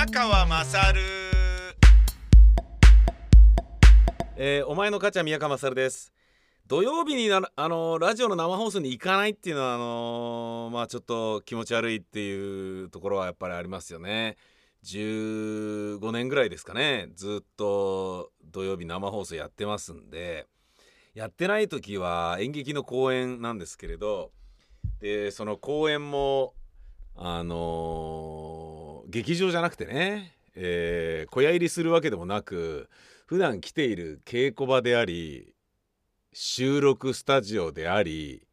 宮川勝。えーお前の母ちゃん宮川勝です。土曜日になあのラジオの生放送に行かないっていうのはあのまあちょっと気持ち悪いっていうところはやっぱりありますよね。15年ぐらいですかね。ずっと土曜日生放送やってますんで。やってない時は演劇の公演なんですけれど。でその公演もあの劇場じゃなくてね、えー小屋入りするわけでもなく普段来ている稽古場であり収録スタジオであり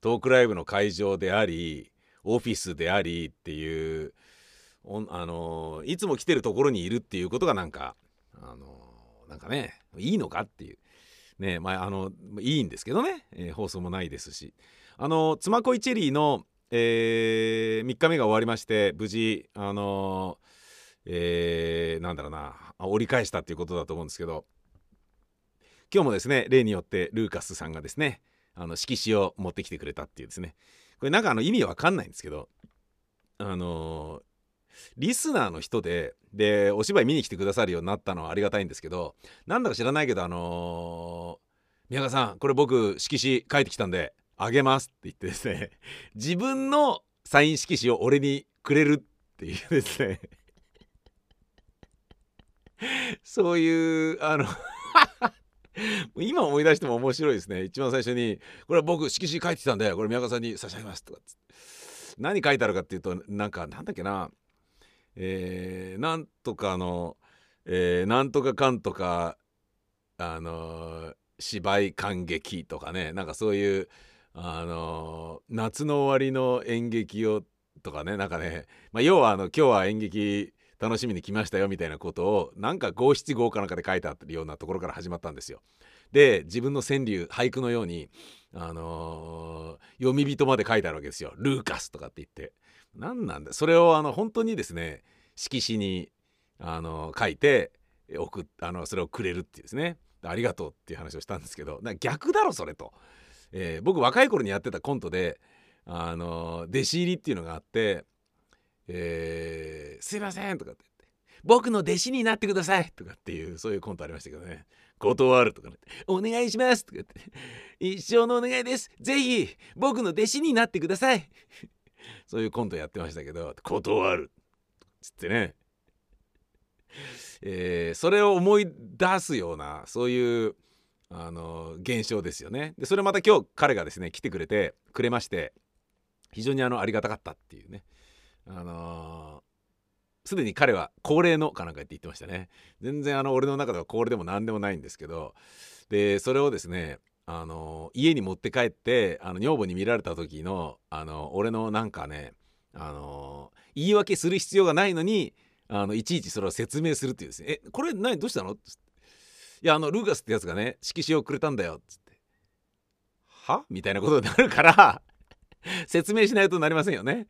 トークライブの会場でありオフィスでありっていうあのいつも来てるところにいるっていうことがなんかあのなんかねいいのかっていう。ねまああのいいんですけどね、えー放送もないですし。あの妻恋チェリーの、え3日目が終わりまして無事あのえーなんだろうな折り返したっていうことだと思うんですけど今日もですね例によってルーカスさんがですねあの色紙を持ってきてくれたっていうですね。これなんかあの意味わかんないんですけどあのリスナーの人ででお芝居見に来てくださるようになったのはありがたいんですけどなんだか知らないけどあの宮川さんこれ僕色紙書いてきたんであげますって言ってですね 自分のサイン色紙を俺にくれるっていうですね。そういうあの 今思い出しても面白いですね。一番最初に「これは僕色紙書いてたんでこれ宮川さんに差し上げます」とか何書いてあるかっていうとなんかなんだっけな。えー、なんとかの、えーなんとかかんとかあのー芝居感激とかね。なんかそういうあの夏の終わりの演劇をとかねなんかね、まあ、要はあの今日は演劇楽しみに来ましたよみたいなことをなんか五七五かなんかで書いてあるようなところから始まったんですよ。で自分の川柳俳句のように、あのー読み人まで書いてあるわけですよ。ルーカスとかって言って。何なんだそれをあの本当にですね色紙に、あの書いて送あのそれをくれるっていうですねありがとうっていう話をしたんですけど逆だろそれと、えー僕若い頃にやってたコントで、あの弟子入りっていうのがあって「えーすいません」とかってって「僕の弟子になってください」とかっていうそういうコントありましたけどね「断る」とかね「お願いします」とか言って「一生のお願いです。ぜひ僕の弟子になってください」そういうコントやってましたけど「断る」つってね。えーそれを思い出すようなそういうあの現象ですよね。でそれまた今日彼がですね来てくれてくれまして非常にあのありがたかったっていうね。あのーすでに彼は高齢のかなんかって言ってましたね。全然あの俺の中では高齢でも何でもないんですけどでそれをですねあの家に持って帰ってあの女房に見られた時のあの俺のなんかねあの言い訳する必要がないのにあのいちいちそれを説明するっていうですね「えこれ何どうしたの?」っ「いやあのルーカスってやつがね色紙をくれたんだよ」っつって「は?」みたいなことになるから 説明しないとなりませんよね。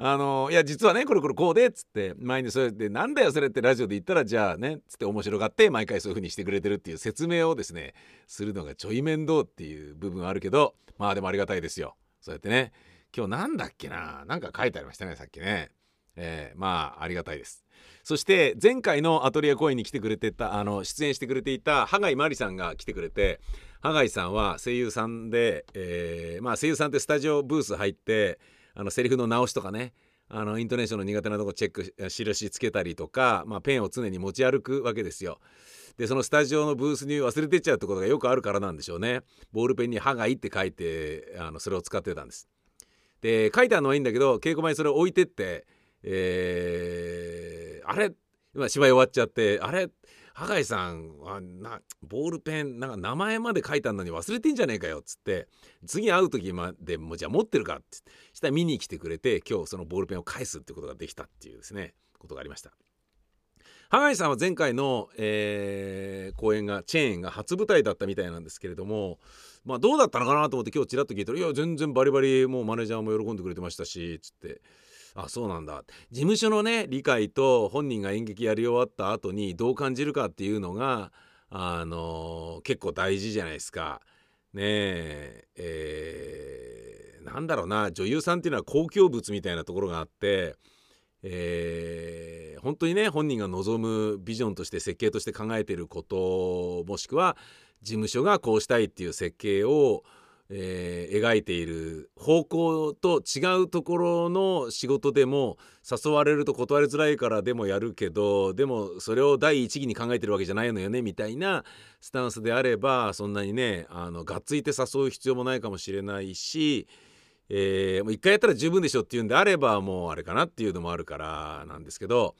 あのいや実はねこれこれこうでっつって。前にそれでなんだよそれってラジオで言ったらじゃあねっつって面白がって毎回そういう風にしてくれてるっていう説明をですねするのがちょい面倒っていう部分あるけどまあでもありがたいですよ。そうやってね。今日なんだっけな？なんか書いてありましたねさっきね。えーまあありがたいですそして前回のアトリエ公演に来てくれてたあの出演してくれていた羽貝真理さんが来てくれて羽貝さんは声優さんで、えーまあ声優さんってスタジオブース入ってあのセリフの直しとかねあのイントネーションの苦手なとこチェック印つけたりとか、まあ、ペンを常に持ち歩くわけですよ。でそのスタジオのブースに忘れてっちゃうってことがよくあるからなんでしょうね。ボールペンに「歯がい」って書いてあのそれを使ってたんです。で書いてあるのはいいんだけど稽古前にそれを置いてって、えーあれ今芝居終わっちゃってあれ羽貝さんはなボールペンなんか名前まで書いたのに忘れてんじゃねえかよっつって次会う時までもじゃあ持ってるかってしたら見に来てくれて今日そのボールペンを返すってことができたっていうですねことがありました。羽貝さんは前回の、えー公演がチェーンが初舞台だったみたいなんですけれどもまあどうだったのかなと思って今日ちらっと聞いたら「いや全然バリバリもうマネージャーも喜んでくれてましたし」つってあそうなんだ事務所のね理解と本人が演劇やり終わった後にどう感じるかっていうのがあの結構大事じゃないですか。ねええーなんだろうな女優さんっていうのは公共物みたいなところがあってえー、本当にね本人が望むビジョンとして設計として考えてることもしくは事務所がこうしたいっていう設計を、えー、描いている方向と違うところの仕事でも誘われると断りづらいからでもやるけどでもそれを第一義に考えてるわけじゃないのよねみたいなスタンスであればそんなにねあのがっついて誘う必要もないかもしれないし。えー、もう一回やったら十分でしょっていうんであればもうあれかなっていうのもあるからなんですけど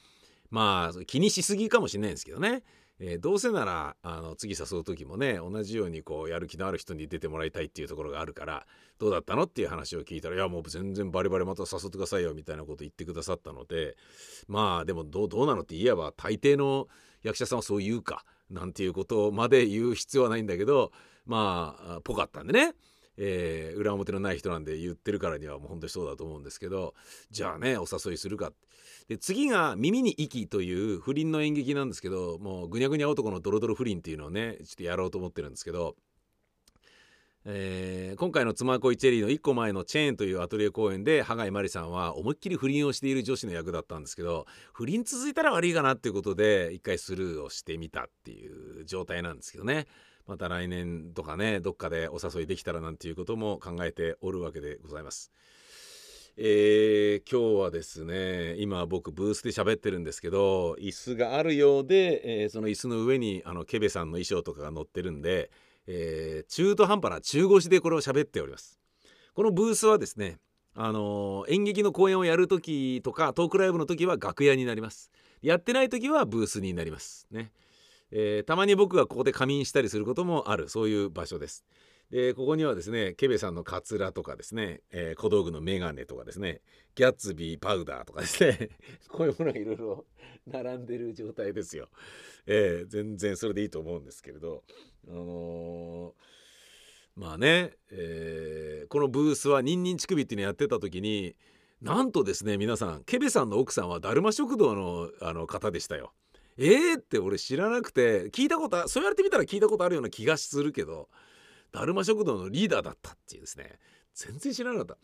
まあ気にしすぎかもしれないんですけどねえー、どうせならあの次誘う時もね同じようにこうやる気のある人に出てもらいたいっていうところがあるからどうだったのっていう話を聞いたらいやもう全然バリバリまた誘ってくださいよみたいなこと言ってくださったのでまあでもどうどうなのって言えば大抵の役者さんはそう言うかなんていうことまで言う必要はないんだけどまあぽかったんでね。えー、裏表のない人なんで言ってるからにはもう本当にそうだと思うんですけどじゃあねお誘いするかで次が「耳に息」という不倫の演劇なんですけどもうぐにゃぐにゃ男のドロドロ不倫っていうのをねちょっとやろうと思ってるんですけど、えー、今回の「妻恋チェリー」の1個前の「チェーン」というアトリエ公演で羽貝真里さんは思いっきり不倫をしている女子の役だったんですけど不倫続いたら悪いかなっていうことで一回スルーをしてみたっていう状態なんですけどね。また来年とかねどっかでお誘いできたらなんていうことも考えておるわけでございます。えー、今日はですね今僕ブースで喋ってるんですけど椅子があるようで、えー、その椅子の上にあのケベさんの衣装とかが載ってるんで、えー、中途半端な中腰でこれを喋っております。このブースはですねあの演劇の公演をやる時とかトークライブの時は楽屋になります。やってない時はブースになります。ね、えたまに僕がここで仮眠したりすることもある。そういう場所です。でここにはですねケベさんのカツラとかですね、えー、小道具のメガネとかですねギャッツビーパウダーとかですね こういうものがいろいろ並んでる状態ですよ、えー、全然それでいいと思うんですけれど。あのー、まあね、えー、このブースはニンニン乳首っていうのやってた時になんとですね皆さんケベさんの奥さんはだるま食堂のあの方でしたよ。えーって俺知らなくて聞いたことそう言われてみたら聞いたことあるような気がするけどだるま食堂のリーダーだったっていうですね全然知らなかった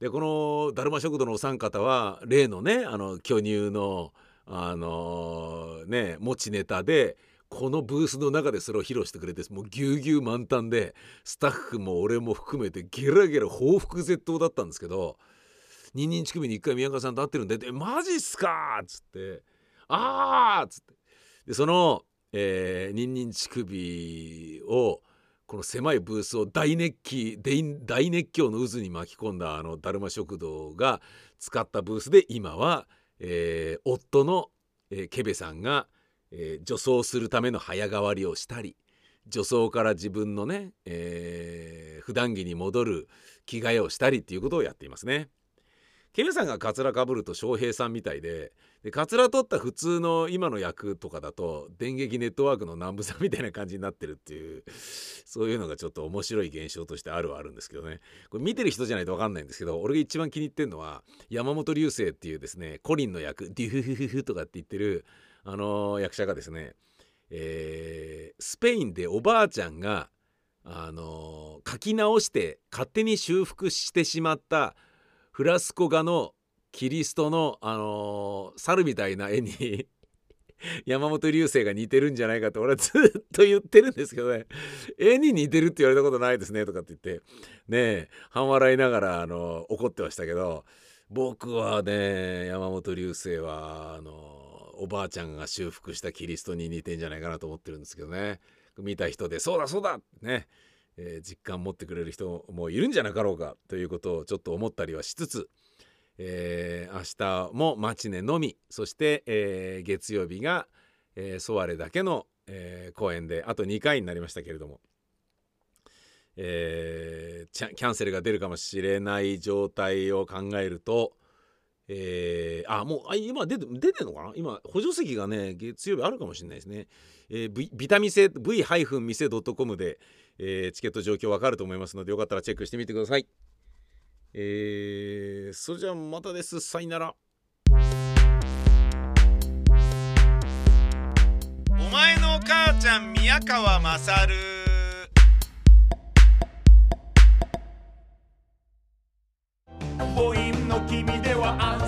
でこのだるま食堂のお三方は例のねあの巨乳のあのー、ね持ちネタでこのブースの中でそれを披露してくれてもうぎゅうぎゅう満タンでスタッフも俺も含めてゲラゲラ報復絶倒だったんですけど「ニンニン乳首に一回宮川さんと会ってるんで「えマジっすか!」っつって「ああ!」っつってでその、えー、ニンニン乳首をこの狭いブースを大熱気大熱狂の渦に巻き込んだあのだるま食堂が使ったブースで今は、えー、夫の、えー、ケベさんが、えー、女装するための早変わりをしたり女装から自分のね、えー、普段着に戻る着替えをしたりっていうことをやっていますね。ケベさんがカツラかぶると翔平さんみたいででカツラ取った普通の今の役とかだと電撃ネットワークの南部さんみたいな感じになってるっていうそういうのがちょっと面白い現象としてあるはあるんですけどね。これ見てる人じゃないと分かんないんですけど俺が一番気に入ってるのは山本流星っていうですねコリンの役デュフフフフとかって言ってるあの、役者がですね、えー、スペインでおばあちゃんがあの、書き直して勝手に修復してしまったフラスコ画のキリストの、あのー、猿みたいな絵に 山本流星が似てるんじゃないかと俺はずっと言ってるんですけどね。絵に似てるって言われたことないですねとかって言ってねえ半笑いながらあの怒ってましたけど僕はね山本流星はあのおばあちゃんが修復したキリストに似てんじゃないかなと思ってるんですけどね。見た人でそうだそうだね。えー、実感持ってくれる人もいるんじゃなかろうかということをちょっと思ったりはしつつえー、明日もマチネのみそして、えー、月曜日が、えー、ソワレだけの、えー、公演であと2回になりましたけれども、えー、キャンセルが出るかもしれない状態を考えると、えー、あもうあ今出て出てんのかな？今補助席がね月曜日あるかもしれないですね、えー、ビビタミセ V- 店 .com で、えー、チケット状況わかると思いますのでよかったらチェックしてみてください。えー、それじゃあまたです。さよなら。お前のお母ちゃん宮川ま君ではアン